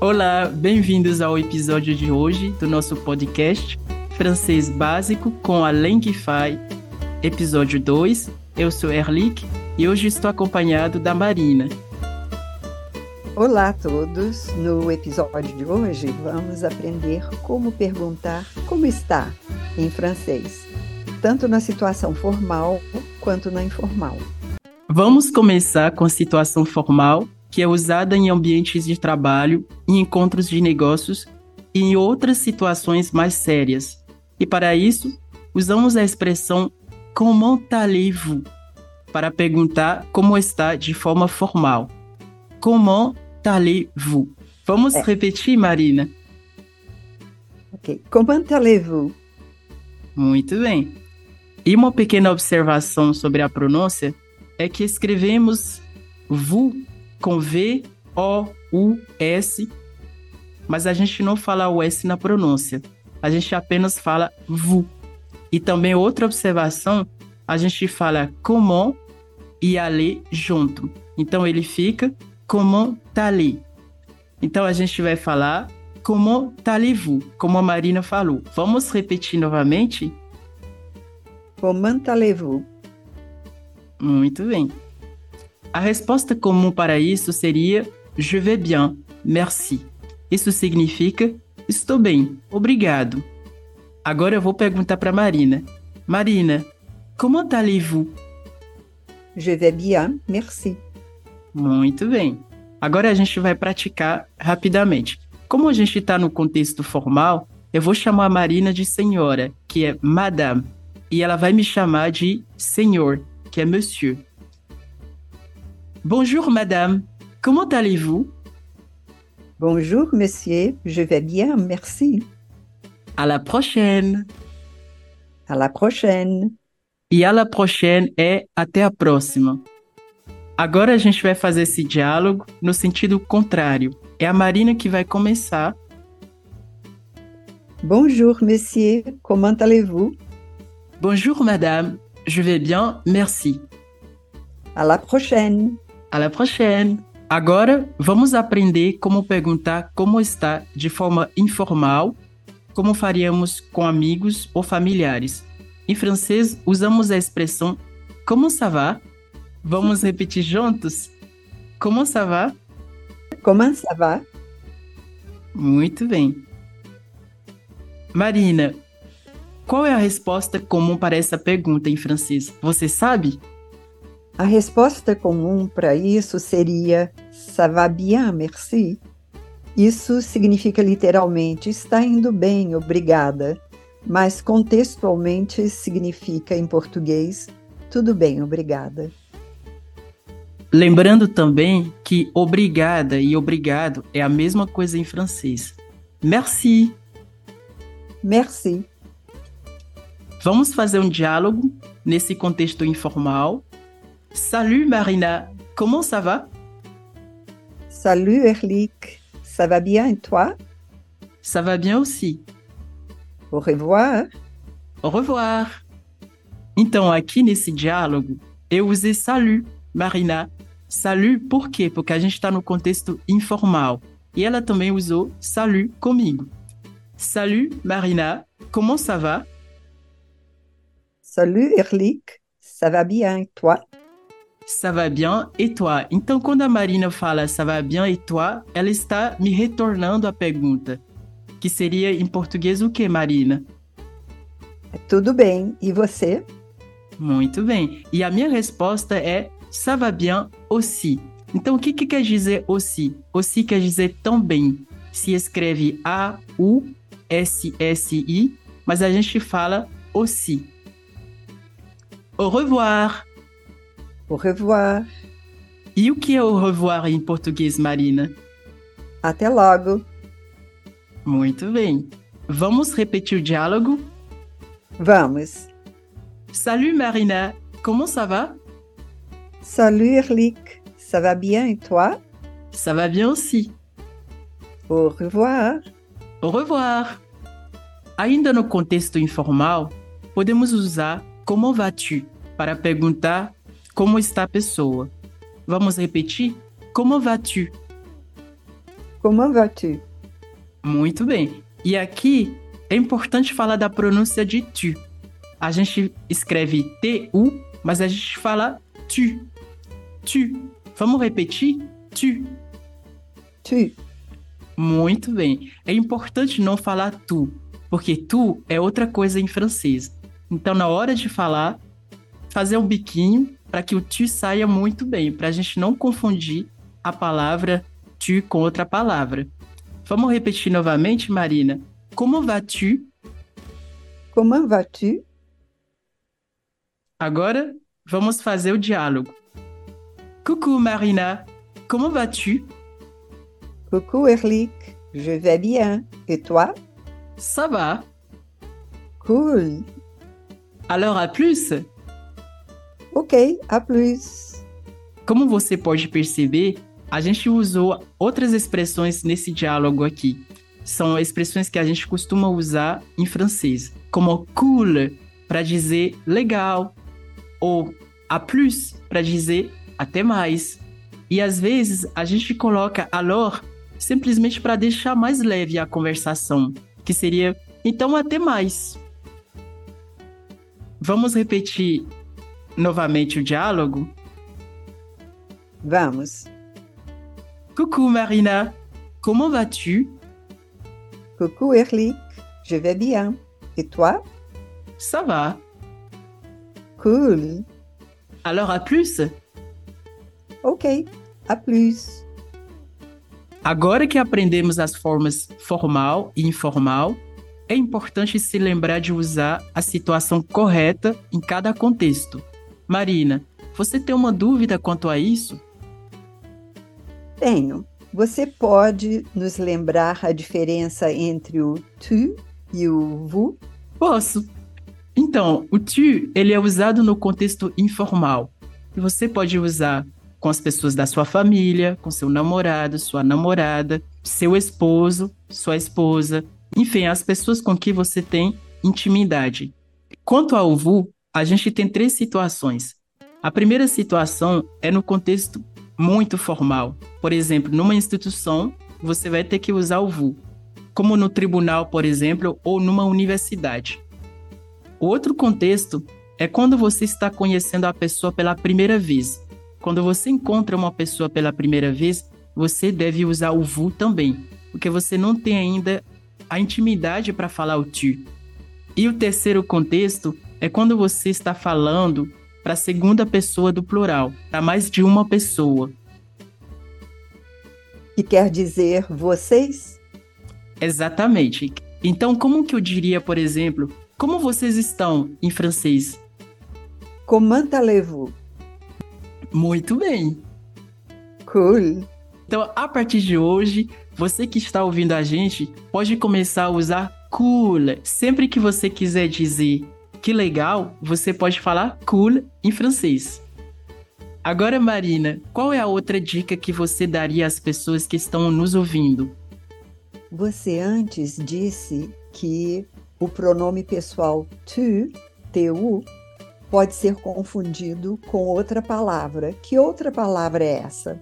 Olá, bem-vindos ao episódio de hoje do nosso podcast Francês Básico com a Lenguify, episódio 2. Eu sou Erlich e hoje estou acompanhado da Marina. Olá a todos! No episódio de hoje vamos aprender como perguntar como está em francês, tanto na situação formal quanto na informal. Vamos começar com a situação formal, que é usada em ambientes de trabalho, em encontros de negócios e em outras situações mais sérias. E para isso, usamos a expressão comment allez-vous para perguntar como está de forma formal. Comment allez-vous? Vamos é. repetir, Marina? Ok. Comment allez-vous? Muito bem. E uma pequena observação sobre a pronúncia é que escrevemos vous com V, O, U, S, mas a gente não fala o S na pronúncia. A gente apenas fala vous. E também outra observação, a gente fala comment e aller junto. Então ele fica comment allez. Então a gente vai falar comment allez-vous, como a Marina falou. Vamos repetir novamente? Comment allez-vous? Muito bem. A resposta comum para isso seria Je vais bien, merci. Isso significa Estou bem, obrigado. Agora eu vou perguntar para Marina. Marina, comment allez-vous? Je vais bien, merci. Muito bem. Agora a gente vai praticar rapidamente. Como a gente está no contexto formal, eu vou chamar a Marina de senhora, que é madame, e ela vai me chamar de senhor, que é monsieur. Bonjour madame, comment allez-vous? Bonjour, monsieur. Je vais bien, merci. À la prochaine. À la prochaine. E à la prochaine é até a próxima. Agora a gente vai fazer esse diálogo no sentido contrário. É a Marina que vai começar. Bonjour, monsieur. Comment allez-vous? Bonjour, madame. Je vais bien, merci. À la prochaine. À la prochaine. Agora, vamos aprender como perguntar como está de forma informal, como faríamos com amigos ou familiares. Em francês, usamos a expressão Comment ça va? Vamos repetir juntos? Comment ça va? Comment ça va? Muito bem. Marina, qual é a resposta comum para essa pergunta em francês? Você sabe? A resposta comum para isso seria Ça va bien, merci. Isso significa literalmente está indo bem, obrigada, mas contextualmente significa em português tudo bem, obrigada. Lembrando também que obrigada e obrigado é a mesma coisa em francês. Merci. Merci. Vamos fazer um diálogo nesse contexto informal Salut Marina, comment ça va? Salut Erlich, ça va bien et toi? Ça va bien aussi. Au revoir. Au revoir. Então, aqui nesse diálogo, eu usei salut, Marina. Salut por quê? Porque a gente está no contexto informal. E ela também usou salut comigo. Salut, Marina. Comment ça va? Salut, Erlich. Ça va bien et toi? Ça va bien et toi? Então, quando a Marina fala ça va bien et toi, ela está me retornando a pergunta, que seria em português o que, Marina? Tudo bem, e você? Muito bem. E a minha resposta é ça va bien aussi. Então, o que, que quer dizer aussi? Aussi quer dizer também. Se escreve A-U-S-S-I, mas a gente fala aussi. Au revoir! Au revoir. E o que é au revoir em português, Marina? Até logo. Muito bem. Vamos repetir o diálogo? Vamos. Salut Marina, comment ça va? Salut Erlich, ça va bien et toi? Ça va bien aussi. Au revoir. Au revoir. Ainda no contexto informal, podemos usar como vas-tu para perguntar como está a pessoa. Vamos repetir? Como vas-tu? Comment vas-tu? Muito bem. E aqui é importante falar da pronúncia de tu. A gente escreve tu, mas a gente fala tu. Tu. Vamos repetir? Tu. Tu. Muito bem. É importante não falar tu, porque tu é outra coisa em francês. Então, na hora de falar, fazer um biquinho para que o tu saia muito bem, para a gente não confundir a palavra tu com outra palavra. Vamos repetir novamente, Marina? Como vas-tu? Comment vas-tu? Agora, vamos fazer o diálogo. Coucou, Marina. Comment vas-tu? Coucou Erlich, je vais bien. Et toi? Ça va. Cool. Alors, à plus. Ok, à plus. Como você pode perceber, a gente usou outras expressões nesse diálogo aqui. São expressões que a gente costuma usar em francês, como cool para dizer legal, ou a plus para dizer até mais. E às vezes a gente coloca alors simplesmente para deixar mais leve a conversação, que seria então até mais. Vamos repetir novamente o diálogo? Vamos. Coucou Marina, comment vas-tu? Coucou Erlich, je vais bien. Et toi? Ça va. Cool. Alors à plus. Ok, à plus. Agora que aprendemos as formas formal e informal, é importante se lembrar de usar a situação correta em cada contexto. Marina, você tem uma dúvida quanto a isso? Tenho. Você pode nos lembrar a diferença entre o tu e o vous? Posso. Então, o tu, ele é usado no contexto informal. E você pode usar com as pessoas da sua família, com seu namorado, sua namorada, seu esposo, sua esposa, enfim, as pessoas com que você tem intimidade. Quanto ao VU, a gente tem três situações. A primeira situação é no contexto muito formal. Por exemplo, numa instituição, você vai ter que usar o VU, como no tribunal, por exemplo, ou numa universidade. O outro contexto é quando você está conhecendo a pessoa pela primeira vez. Quando você encontra uma pessoa pela primeira vez, você deve usar o VU também, porque você não tem ainda a intimidade para falar o tu. E o terceiro contexto é quando você está falando para a segunda pessoa do plural, para mais de uma pessoa. Que quer dizer vocês? Exatamente. Então, como que eu diria, por exemplo, como vocês estão em francês? Comment allez-vous? Muito bem. Cool. Então, a partir de hoje, você que está ouvindo a gente pode começar a usar cool. Sempre que você quiser dizer que legal, você pode falar cool em francês. Agora, Marina, qual é a outra dica que você daria às pessoas que estão nos ouvindo? Você antes disse que o pronome pessoal tu, tu, pode ser confundido com outra palavra. Que outra palavra é essa?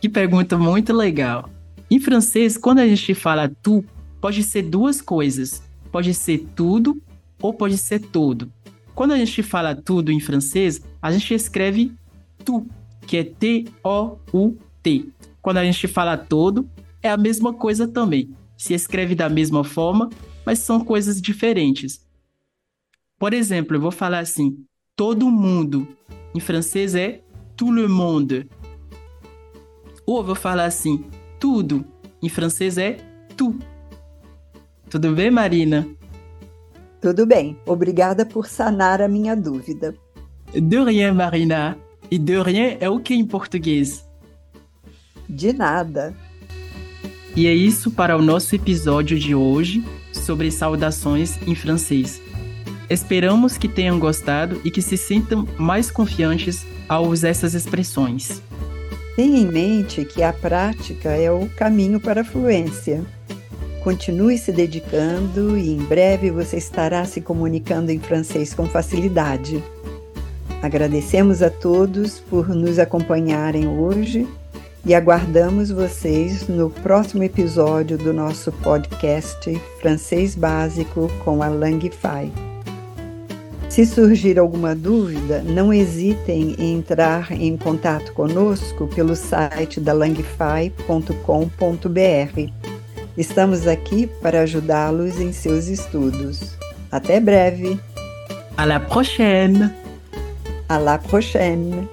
Que pergunta muito legal. Em francês, quando a gente fala tu, pode ser duas coisas. Pode ser tudo ou pode ser todo. Quando a gente fala tudo em francês, a gente escreve tu, que é T-O-U-T. Quando a gente fala todo, é a mesma coisa também. Se escreve da mesma forma, mas são coisas diferentes. Por exemplo, eu vou falar assim: todo mundo. Em francês é tout le monde. Ou eu vou falar assim: tudo. Em francês é tu. Tudo bem, Marina? Tudo bem. Obrigada por sanar a minha dúvida. De rien, Marina. E de rien é o que em português? De nada. E é isso para o nosso episódio de hoje sobre saudações em francês. Esperamos que tenham gostado e que se sintam mais confiantes ao usar essas expressões. Tenha em mente que a prática é o caminho para a fluência. Continue se dedicando e em breve você estará se comunicando em francês com facilidade. Agradecemos a todos por nos acompanharem hoje e aguardamos vocês no próximo episódio do nosso podcast Francês Básico com a Langify. Se surgir alguma dúvida, não hesitem em entrar em contato conosco pelo site da langify.com.br. Estamos aqui para ajudá-los em seus estudos. Até breve! À la prochaine! À la prochaine!